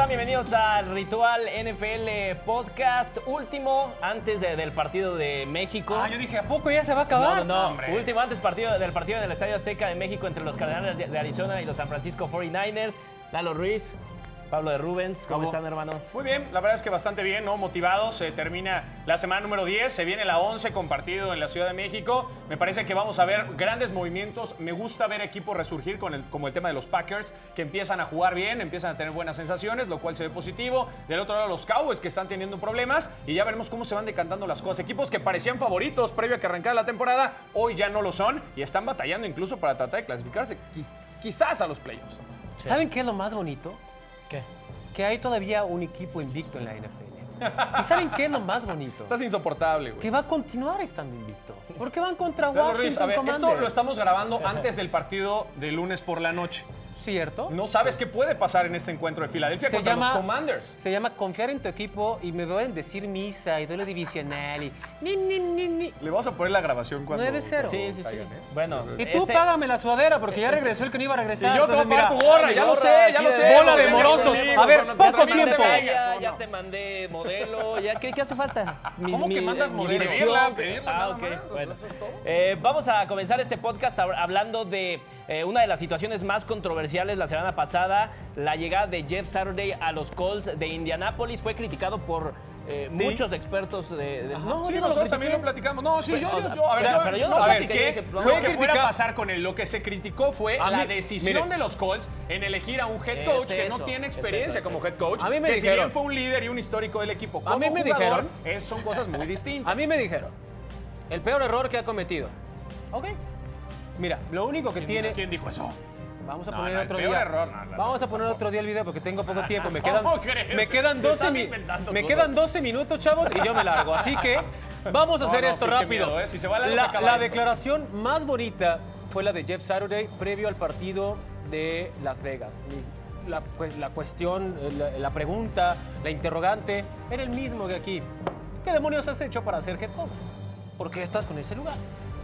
Están? Bienvenidos al Ritual NFL Podcast, último antes de- del partido de México. Ah, yo dije, ¿a poco ya se va a no, acabar? no, no. Último antes partido, del partido en el Estadio Azteca de México entre los Cardenales de de Arizona y los San Francisco 49ers. Lalo Ruiz, Pablo de Rubens, ¿cómo, ¿Cómo? están hermanos? Muy bien, la verdad es que bastante bien, ¿no? Motivados. Se termina la semana número 10, se viene la 11 compartido en la Ciudad de México. Me parece que vamos a ver grandes movimientos. Me gusta ver equipos resurgir con el, como el tema de los Packers, que empiezan a jugar bien, empiezan a tener buenas sensaciones, lo cual se ve positivo. Del otro lado, los Cowboys que están teniendo problemas y ya veremos cómo se van decantando las cosas. Equipos que parecían favoritos previo a que arrancara la temporada, hoy ya no lo son y están batallando incluso para tratar de clasificarse quiz- quizás a los playoffs. ¿Saben qué es lo más bonito? ¿Qué? Que hay todavía un equipo invicto en la NFL. ¿Y saben qué es lo más bonito? Estás insoportable, güey. Que va a continuar estando invicto. Porque van contra Lalo Washington Ruiz, a ver, esto Commanders. lo estamos grabando antes del partido de lunes por la noche. ¿Cierto? No sabes qué puede pasar en este encuentro de Filadelfia Se contra llama- los Commanders. Se llama confiar en tu equipo y me pueden decir misa y duelo divisional y ni, ni, ni, ni. Le vamos a poner la grabación cuando. 9-0. cuando Sí, sí, sí. caigan, ¿eh? Bueno, Y tú este- págame la sudadera porque ya regresó el que no iba a regresar. Y yo te voy a pagar tu gorra, ya lo sé, ya lo sé. bola de morosos. A ver, no te- poco tiempo. Ya, te mandé modelo, ya, ¿qué, qué hace falta? Mis- ¿Cómo que mandas modelo? dirección. Pedirla, pedirla, Ah, ok, más, bueno. eso es todo. Eh, vamos a comenzar este podcast hab- hablando de eh, una de las situaciones más controversiales la semana pasada, la llegada de Jeff Saturday a los Colts de Indianápolis. Fue criticado por eh, muchos expertos de... de- no, sí, yo lo nosotros también lo platicamos. No, sí, Pues, yo, yo, a ver, pero- yo, pero yo no no platiqué. dije que- que fuera a pasar con él. Lo que se criticó fue A la mí- decisión mire. de los Colts en elegir a un head Es coach que no tiene es experiencia eso, es como head coach. A mí me que si bien fue un líder y un histórico del equipo. A mí me jugador, dijeron- es- son cosas muy distintas. A mí me dijeron, el peor error que ha cometido. Ok. Mira, lo único que tiene... ¿Quién dijo eso? Vamos a No, poner no, otro día. error, no, Vamos a poner otro día el video porque tengo poco tiempo. Me ¿Cómo quedan, crees? me quedan Te 12 estás mi- inventando me quedan 12 minutos, chavos, y yo me largo. Así que vamos a hacer esto sí, rápido. miedo, ¿eh? Si se va la luz, la, acaba la esto. declaración más bonita fue la de Jeff Saturday previo al partido de Las Vegas. La, pues, la cuestión, la, la pregunta, la interrogante era el mismo que aquí. ¿Qué demonios has hecho para ser head coach? ¿Por qué estás con ese lugar?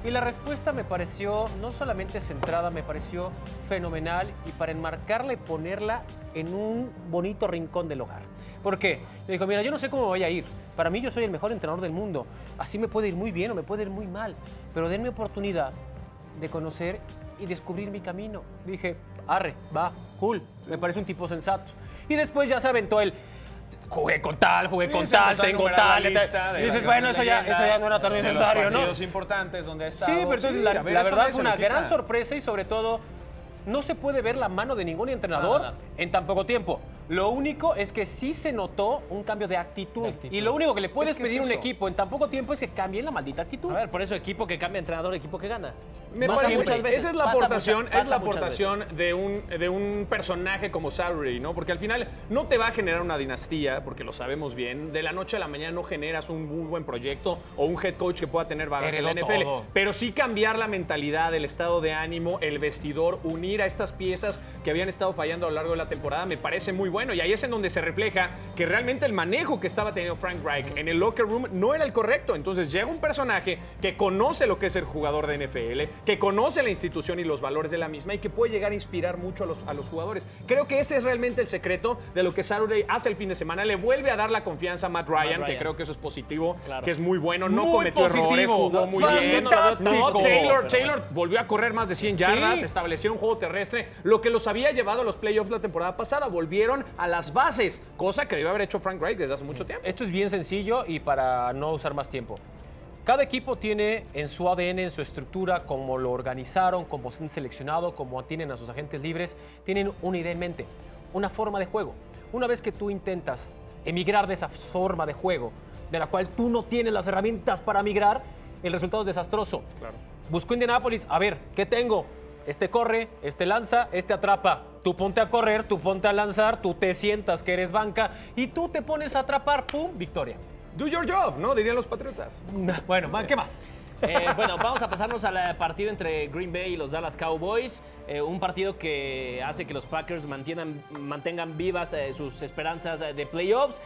Y la respuesta me pareció no solamente centrada, me pareció fenomenal y para enmarcarla y ponerla en un bonito rincón del hogar. ¿Por qué? Le dijo, mira, yo no sé cómo me voy a ir. Para mí yo soy el mejor entrenador del mundo. Así me puede ir muy bien o me puede ir muy mal. Pero denme oportunidad de conocer y descubrir mi camino. Dije, arre, va, cool. Me parece un tipo sensato. Y después ya se aventó el... Jugué con tal, jugué Sí, con tal, tengo tal. Y dices, bueno, eso ya, eso ya no era tan necesario, ¿no? importantes donde ha estado. Sí, pero entonces Sí, la, a ver, la eso verdad lo una gran sorpresa y sobre todo no se puede ver la mano de ningún entrenador en tan poco tiempo. Lo único es que sí se notó un cambio de actitud. Y lo único que le puedes Es que es pedir a un equipo en tan poco tiempo es que cambien la maldita actitud. A ver, por eso equipo que cambia entrenador, equipo que gana. Me Pasa parece- muchas veces, esa es la pasa aportación, mucha- es la aportación de un, de un personaje como Saturday, ¿no? Porque al final no te va a generar una dinastía, porque lo sabemos bien. De la noche a la mañana no generas un muy buen proyecto o un head coach que pueda tener bagaje en la NFL. todo. Pero sí cambiar la mentalidad, el estado de ánimo, el vestidor, unir a estas piezas que habían estado fallando a lo largo de la temporada, me parece muy bueno. Y ahí es en donde se refleja que realmente el manejo que estaba teniendo Frank Reich en el locker room no era el correcto. Entonces llega un personaje que conoce lo que es ser jugador de NFL, que conoce la institución y los valores de la misma y que puede llegar a inspirar mucho a los, a los jugadores. Creo que ese es realmente el secreto de lo que Saturday hace el fin de semana. Le vuelve a dar la confianza a Matt Ryan, Matt que creo que eso es positivo, Claro. que es muy bueno, no Muy cometió positivo. errores, jugó muy bien. No, Taylor, Taylor volvió a correr más de 100 yardas, Sí. estableció un juego terrestre, lo que los había llevado a los playoffs la temporada pasada. Volvieron a las bases, cosa que debió haber hecho Frank Reich desde hace mucho tiempo. Esto es bien sencillo y para no usar más tiempo. Cada equipo tiene en su ADN, en su estructura, cómo lo organizaron, cómo se han seleccionado, cómo tienen a sus agentes libres, tienen una idea en mente, una forma de juego. Una vez que tú intentas emigrar de esa forma de juego, de la cual tú no tienes las herramientas para migrar, el resultado es desastroso. Buscó Indianapolis, a ver, ¿qué tengo? Este corre, este lanza, este atrapa. Tú ponte a correr, tú ponte a lanzar, tú te sientas que eres banca y tú te pones a atrapar, ¡pum! Victoria. Do your job, ¿no? Dirían los patriotas. Bueno, ¿qué más? Eh, bueno, vamos a pasarnos al eh, partido entre Green Bay y los Dallas Cowboys. Eh, un partido que hace que los Packers mantengan, mantengan vivas sus esperanzas de playoffs.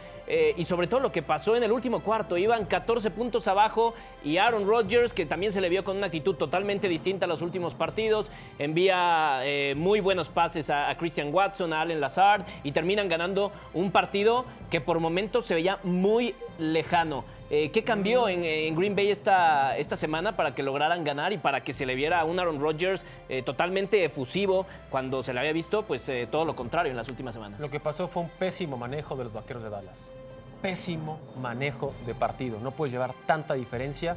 y sobre todo lo que pasó en el último cuarto. Iban 14 puntos abajo y Aaron Rodgers, que también se le vio con una actitud totalmente distinta a los últimos partidos, envía muy buenos pases a, a Christian Watson, a Allen Lazard y terminan ganando un partido que por momentos se veía muy lejano. Eh, ¿Qué cambió en, en Green Bay esta, esta semana para que lograran ganar y para que se le viera a un Aaron Rodgers eh, totalmente efusivo cuando se le había visto pues eh, todo lo contrario en las últimas semanas? Lo que pasó fue un pésimo manejo de los vaqueros de Dallas. Pésimo manejo de partido. No puedes llevar tanta diferencia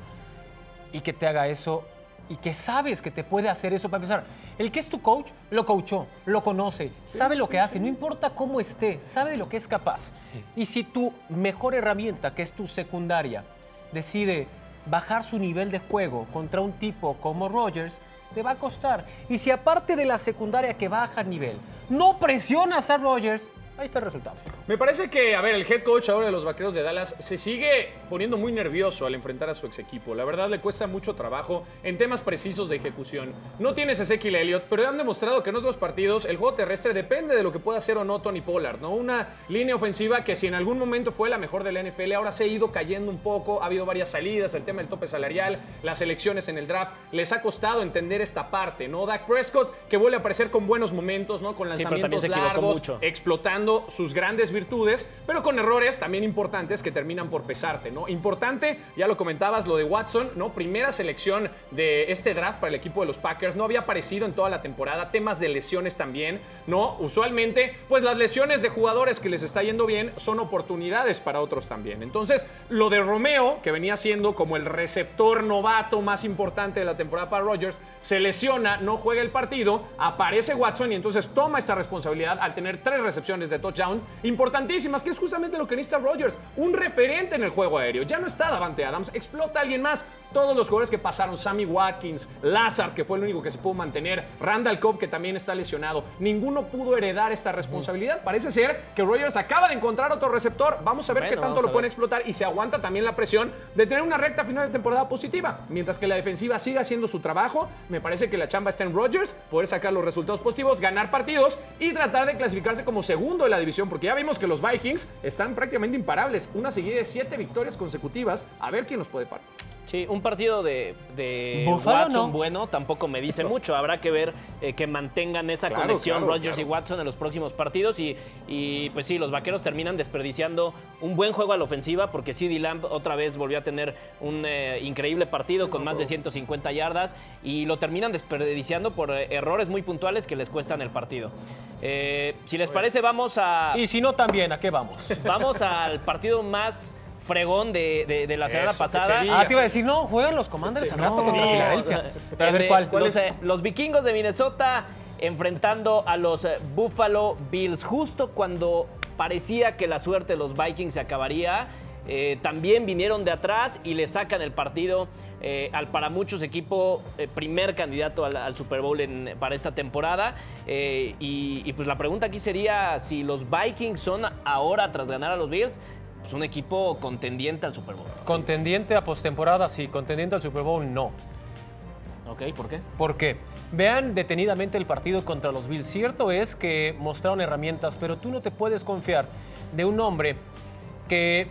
y que te haga eso y que sabes que te puede hacer eso para empezar. El que es tu coach lo coachó, lo conoce, sabe lo que hace, no importa cómo esté, sabe de lo que es capaz. Y si tu mejor herramienta, que es tu secundaria, decide bajar su nivel de juego contra un tipo como Rogers, te va a costar. Y si aparte de la secundaria que baja nivel, no presionas a Rogers, ahí está el resultado. Me parece que, a ver, el head coach ahora de los Vaqueros de Dallas se sigue poniendo muy nervioso al enfrentar a su ex equipo. La verdad le cuesta mucho trabajo en temas precisos de ejecución. No tienes Ezekiel Elliott, pero han demostrado que en otros partidos el juego terrestre depende de lo que pueda hacer o no Tony Pollard, ¿no? Una línea ofensiva que si en algún momento fue la mejor de la NFL, ahora se ha ido cayendo un poco, ha habido varias salidas, el tema del tope salarial, las elecciones en el draft, les ha costado entender esta parte, ¿no? Dak Prescott, que vuelve a aparecer con buenos momentos, ¿no? Con Sí, pero también lanzamientos se equivocó largos, mucho. explotando sus grandes virtudes, pero con errores también importantes que terminan por pesarte, ¿no? Importante, ya lo comentabas, lo de Watson, ¿no? Primera selección de este draft para el equipo de los Packers, no había aparecido en toda la temporada, temas de lesiones también, ¿no? Usualmente, pues las lesiones de jugadores que les está yendo bien son oportunidades para otros también. Entonces, lo de Romeo, que venía siendo como el receptor novato más importante de la temporada para Rodgers, se lesiona, no juega el partido, aparece Watson y entonces toma esta responsabilidad al tener tres recepciones de touchdown importantísimas, que es justamente lo que necesita Rodgers, un referente en el juego aéreo. Ya no está Davante Adams, explota a alguien más. Todos los jugadores que pasaron, Sammy Watkins, Lazard, que fue el único que se pudo mantener, Randall Cobb, que también está lesionado, ninguno pudo heredar esta responsabilidad. Parece ser que Rodgers acaba de encontrar otro receptor. Vamos a ver Bueno, qué tanto lo pueden explotar y se aguanta también la presión de tener una recta final de temporada positiva. Mientras que la defensiva siga haciendo su trabajo, me parece que la chamba está en Rodgers, poder sacar los resultados positivos, ganar partidos y tratar de clasificarse como segundo de la división, porque ya vimos que los Vikings están prácticamente imparables. Una seguida de siete victorias consecutivas. A ver quién los puede parar. Sí, un partido de, Watson no. bueno tampoco me dice mucho. Habrá que ver eh, que mantengan esa Claro, conexión claro, Rodgers claro. y Watson en los próximos partidos. Y, y, pues sí, los vaqueros terminan desperdiciando un buen juego a la ofensiva porque CD Lamb otra vez volvió a tener un eh, increíble partido con más de 150 yardas y lo terminan desperdiciando por eh, errores muy puntuales que les cuestan el partido. Si les parece, vamos a, Y si no, también, ¿a qué vamos? vamos al partido más fregón de, de- de la semana Eso, pasada. Ah, te iba a decir, no, juegan los Commanders al rato no, contra no, Filadelfia. Pero a ver de- cuál. los, eh, los vikingos de Minnesota enfrentando a los eh, Buffalo Bills. Justo cuando parecía que la suerte de los Vikings se acabaría, eh, también vinieron de atrás y le sacan el partido eh, al para muchos equipo eh, primer candidato al, al Super Bowl en- para esta temporada. Eh, y, y, pues la pregunta aquí sería si los Vikings son ahora, tras ganar a los Bills, pues un equipo contendiente al Super Bowl. Contendiente a postemporada, sí. Contendiente al Super Bowl, no. ¿Ok? ¿Por qué? ¿Por qué? Vean detenidamente el partido contra los Bills. Cierto es que mostraron herramientas, pero tú no te puedes confiar de un hombre que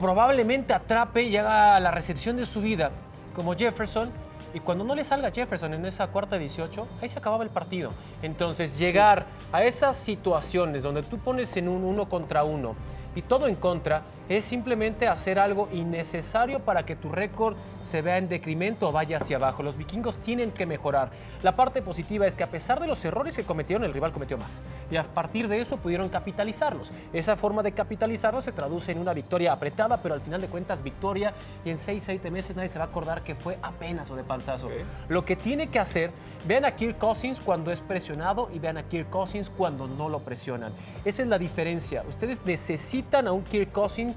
probablemente atrape y haga la recepción de su vida, como Jefferson, y cuando no le salga Jefferson en esa cuarta 18, ahí se acababa el partido. Entonces, llegar a esas situaciones donde tú pones en un uno contra uno y todo en contra, es simplemente hacer algo innecesario para que tu récord se vea en decremento o vaya hacia abajo. Los vikingos tienen que mejorar. La parte positiva es que a pesar de los errores que cometieron, el rival cometió más. Y a partir de eso pudieron capitalizarlos. Esa forma de capitalizarlos se traduce en una victoria apretada, pero al final de cuentas victoria y en 6, 7 meses nadie se va a acordar que fue apenas o de panzazo. Lo que tiene que hacer, vean a Kirk Cousins cuando es presionado y vean a Kirk Cousins cuando no lo presionan. Esa es la diferencia. Ustedes necesitan a un Kirk Cousins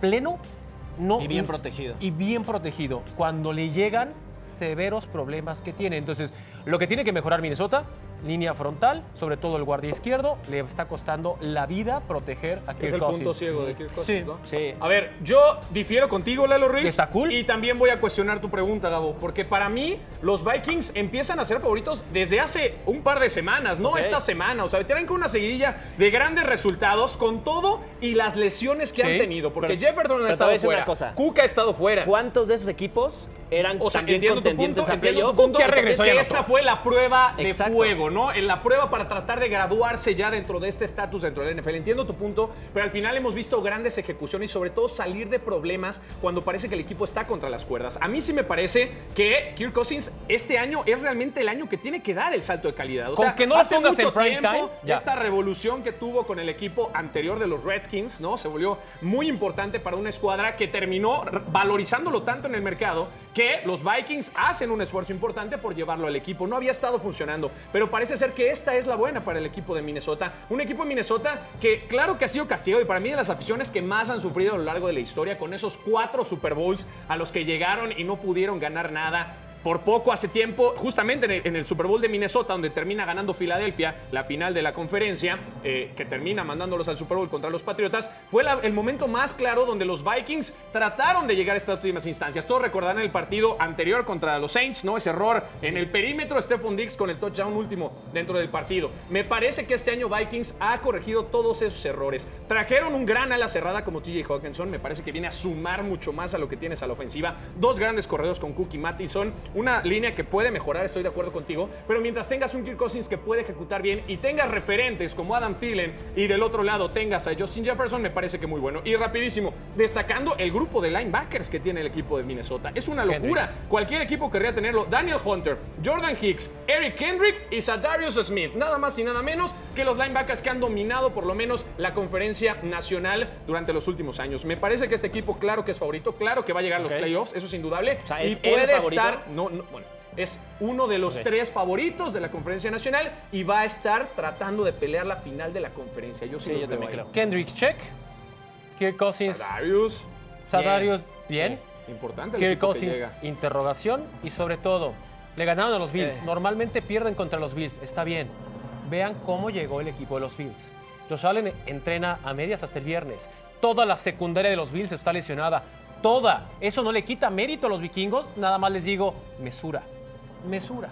pleno, no Y bien protegido. y bien protegido. Cuando le llegan, severos problemas que tiene. Entonces, lo que tiene que mejorar Minnesota, línea frontal, sobre todo el guardia izquierdo, le está costando la vida proteger a Kirk Es el Cousins. punto ciego de Kirk Cousins, Sí. ¿no? Sí. A ver, yo difiero contigo, Lalo Ruiz. Está cool. Y también voy a cuestionar tu pregunta, Gabo, porque para mí los Vikings empiezan a ser favoritos desde hace un par de semanas, no esta semana. O sea, tienen con una seguidilla de grandes resultados con todo y las lesiones que Sí. han tenido. Porque Pero- Jefferson ha estado fuera. cosa. Cook ha estado fuera. ¿Cuántos de esos equipos eran O sea, también entiendo tu punto, contendientes a entiendo tu punto, que esta fue la prueba de fuego, ¿no? En la prueba para tratar de graduarse ya dentro de este estatus dentro del NFL. Entiendo tu punto, pero al final hemos visto grandes ejecuciones y sobre todo salir de problemas cuando parece que el equipo está contra las cuerdas. A mí sí me parece que Kirk Cousins este año es realmente el año que tiene que dar el salto de calidad. O sea, que no hace mucho en prime tiempo, time, ya. esta revolución que tuvo con el equipo anterior de los Redskins, ¿no? Se volvió muy importante para una escuadra que terminó valorizándolo tanto en el mercado que los Vikings hacen un esfuerzo importante por llevarlo al equipo. No había estado funcionando, pero parece ser que esta es la buena para el equipo de Minnesota. Un equipo de Minnesota que claro que ha sido castigado y para mí de las aficiones que más han sufrido a lo largo de la historia con esos cuatro Super Bowls a los que llegaron y no pudieron ganar nada por poco hace tiempo, justamente en el, Super Bowl de Minnesota, donde termina ganando Filadelfia la final de la conferencia, eh, que termina mandándolos al Super Bowl contra los Patriotas, fue el momento más claro donde los Vikings trataron de llegar a estas últimas instancias. Todos recordarán el partido anterior contra los Saints, ¿no? Ese error en el perímetro, Stephon Diggs con el touchdown último dentro del partido. Me parece que este año Vikings ha corregido todos esos errores. Trajeron un gran ala cerrada como TJ Hawkinson, me parece que viene a sumar mucho más a lo que tienes a la ofensiva. Dos grandes corredores con Cook y Mattison, una línea que puede mejorar, estoy de acuerdo contigo, pero mientras tengas un Kirk Cousins que puede ejecutar bien y tengas referentes como Adam Thielen y del otro lado tengas a Justin Jefferson, me parece que muy bueno. Y rapidísimo, destacando el grupo de linebackers que tiene el equipo de Minnesota. Es una locura. Cualquier equipo querría tenerlo. Daniel Hunter, Jordan Hicks, Eric Kendrick y Sadarius Smith. Nada más y nada menos que los linebackers que han dominado por lo menos la conferencia nacional durante los últimos años. Me parece que este equipo, claro que es favorito, claro que va a llegar a los playoffs, eso es indudable. O sea, y ¿es el puede favorito? estar, no, no, bueno, es uno de los tres favoritos de la conferencia nacional y va a estar tratando de pelear la final de la conferencia. Yo sí, Sí, los yo veo también ahí. creo. Kendrick check. Kirk Cousins, Sadarius, Sadarius, bien. importante Kirk Cousins, interrogación. Y sobre todo, le ganaron a los Bills. Eh. Normalmente pierden contra los Bills. Está bien. Vean cómo llegó el equipo de los Bills. Josh Allen entrena a medias hasta el viernes. Toda la secundaria de los Bills está lesionada. Toda. Eso no le quita mérito a los vikingos. Nada más les digo, mesura. Mesura.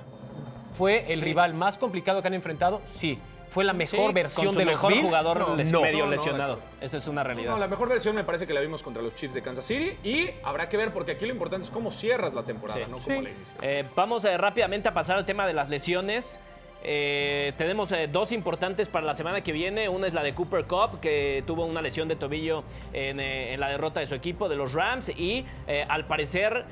¿Fue el rival más complicado que han enfrentado? Sí. ¿Fue la mejor Sí, versión con su de mejor jugador No. les- No. medio No, lesionado. Esa es una realidad. No, la mejor versión me parece que la vimos contra los Chiefs de Kansas City y habrá que ver porque aquí lo importante es cómo cierras la temporada, Sí. no cómo Sí. la inicias. Eh, vamos eh, rápidamente a pasar al tema de las lesiones. Eh, tenemos eh, dos importantes para la semana que viene. Una es la de Cooper Cup, que tuvo una lesión de tobillo en, eh, la derrota de su equipo, de los Rams, y al parecer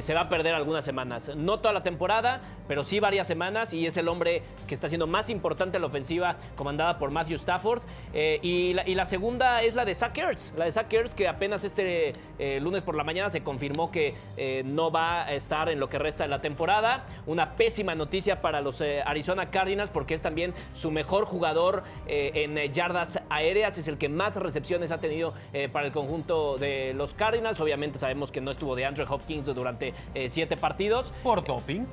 se va a perder algunas semanas. No toda la temporada, pero sí varias semanas, y es el hombre que está siendo más importante en la ofensiva, comandada por Matthew Stafford. Y, la, y la segunda es la de Zach Ertz, la de Zach Ertz, que apenas este eh, lunes por la mañana se confirmó que eh, no va a estar en lo que resta de la temporada. Una pésima noticia para los eh, Arizona Cardinals porque es también su mejor jugador en yardas aéreas, es el que más recepciones ha tenido para el conjunto de los Cardinals. Obviamente sabemos que no estuvo de Andrew Hopkins durante siete partidos Por doping.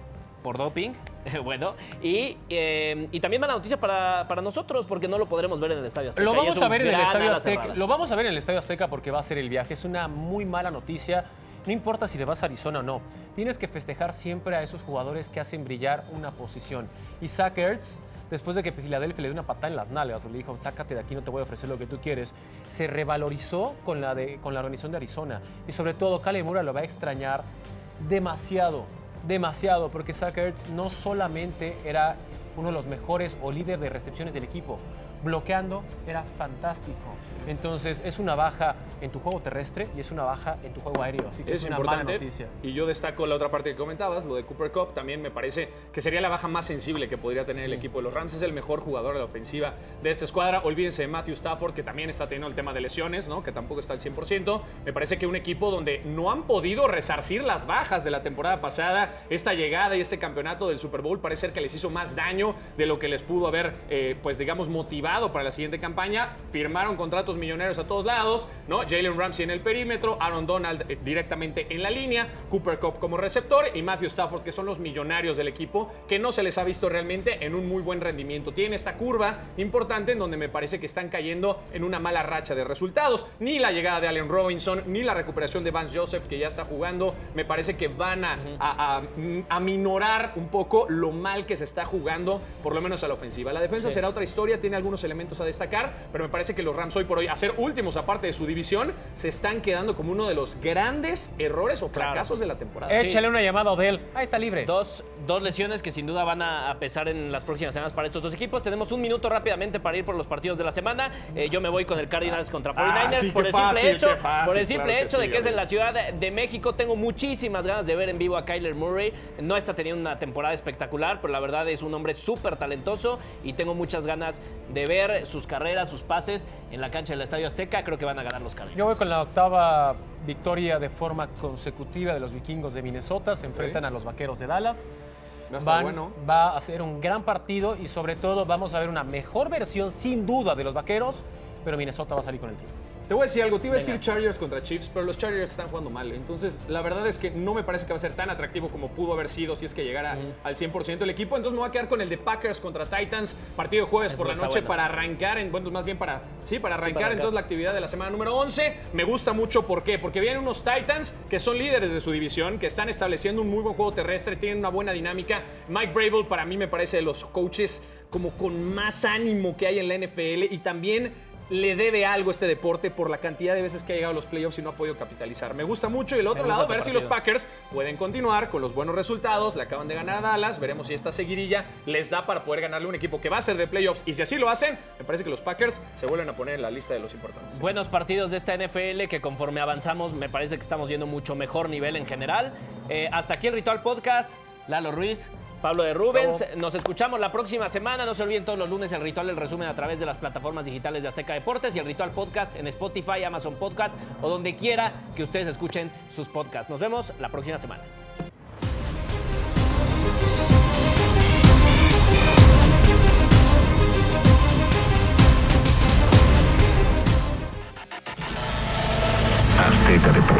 Por doping. bueno, y, eh, y también mala noticia para, para nosotros porque no lo podremos ver en el Estadio Azteca. Lo vamos a ver en el Estadio Azteca. Lo vamos a ver en el Estadio Azteca porque va a ser el viaje. Es una muy mala noticia. No importa si le vas a Arizona o no. Tienes que festejar siempre a esos jugadores que hacen brillar una posición. Y Zach Ertz, después de que Filadelfia le dio una patada en las nalgas, le dijo, sácate de aquí, no te voy a ofrecer lo que tú quieres, se revalorizó con la, de, con la organización de Arizona. Y sobre todo, Cale Mura lo va a extrañar demasiado, demasiado, porque Zach no solamente era uno de los mejores o líder de recepciones del equipo, bloqueando era fantástico. Entonces es una baja en tu juego terrestre y es una baja en tu juego aéreo, así que es, Es una importante. mala noticia. Y yo destaco la otra parte que comentabas, lo de Cooper Cup. También me parece que sería la baja más sensible que podría tener el equipo de los Rams. Es el mejor jugador de la ofensiva de esta escuadra. Olvídense de Matthew Stafford, que también está teniendo el tema de lesiones, ¿no? que tampoco está al 100%. Me parece que un equipo donde no han podido resarcir las bajas de la temporada pasada, esta llegada y este campeonato del Super Bowl parece ser que les hizo más daño de lo que les pudo haber, eh, pues digamos, motivado motivado para la siguiente campaña. Firmaron contratos millonarios a todos lados, ¿no? Jalen Ramsey en el perímetro, Aaron Donald eh, directamente en la línea, Cooper Cup como receptor y Matthew Stafford, que son los millonarios del equipo, que no se les ha visto realmente en un muy buen rendimiento. Tienen esta curva importante en donde me parece que están cayendo en una mala racha de resultados. Ni la llegada de Allen Robinson, ni la recuperación de Vance Joseph, que ya está jugando, me parece que van a, a, a minorar un poco lo mal que se está jugando, por lo menos a la ofensiva. La defensa será otra historia, tiene algunos elementos a destacar, pero me parece que los Rams hoy por hoy, a ser últimos aparte de su división, se están quedando como uno de los grandes errores o fracasos de la temporada. Échale una llamada a Odell. Ahí está libre. Dos, dos lesiones que sin duda van a, a pesar en las próximas semanas para estos dos equipos. Tenemos un minuto rápidamente para ir por los partidos de la semana. Eh, yo me voy con el Cardinals contra 49ers Ah, sí, por qué el simple fácil, hecho, fácil, por el simple claro que hecho de sí, que es en la Ciudad de México. Tengo muchísimas ganas de ver en vivo a Kyler Murray. No está teniendo una temporada espectacular, pero la verdad es un hombre súper talentoso y tengo muchas ganas de ver sus carreras, sus pases en la cancha del Estadio Azteca. Creo que van a ganar los Cardinals. Yo voy con la octava victoria de forma consecutiva de los vikingos de Minnesota. Se enfrentan a los vaqueros de Dallas. Va a estar Van- bueno. va a ser un gran partido y sobre todo vamos a ver una mejor versión sin duda de los vaqueros, pero Minnesota va a salir con el triunfo. Te voy a decir algo, te iba a decir Chargers contra Chiefs, pero los Chargers están jugando mal. Entonces, la verdad es que no me parece que va a ser tan atractivo como pudo haber sido si es que llegara al 100% el equipo. Entonces, me voy a quedar con el de Packers contra Titans, partido de jueves Eso por la noche bueno. para arrancar, en, bueno, más bien para, sí, para arrancar arrancar. entonces la actividad de la semana número 11. Me gusta mucho, ¿por qué? Porque vienen unos Titans que son líderes de su división, que están estableciendo un muy buen juego terrestre, tienen una buena dinámica. Mike Brable para mí me parece de los coaches como con más ánimo que hay en la NFL y también le debe algo a este deporte por la cantidad de veces que ha llegado a los playoffs y no ha podido capitalizar. Me gusta mucho. Y el otro lado, ver si los Packers pueden continuar con los buenos resultados. Le acaban de ganar a Dallas. Veremos si esta seguirilla les da para poder ganarle a un equipo que va a ser de playoffs. Y si así lo hacen, me parece que los Packers se vuelven a poner en la lista de los importantes. Buenos partidos de esta NFL que conforme avanzamos me parece que estamos viendo mucho mejor nivel en general. Eh, hasta aquí el Ritual Podcast. Lalo Ruiz, Pablo de Rubens. Nos escuchamos la próxima semana. No se olviden todos los lunes el Ritual, el resumen a través de las plataformas digitales de Azteca Deportes y el Ritual Podcast en Spotify, Amazon Podcast o donde quiera que ustedes escuchen sus podcasts. Nos vemos la próxima semana. Azteca Deportes.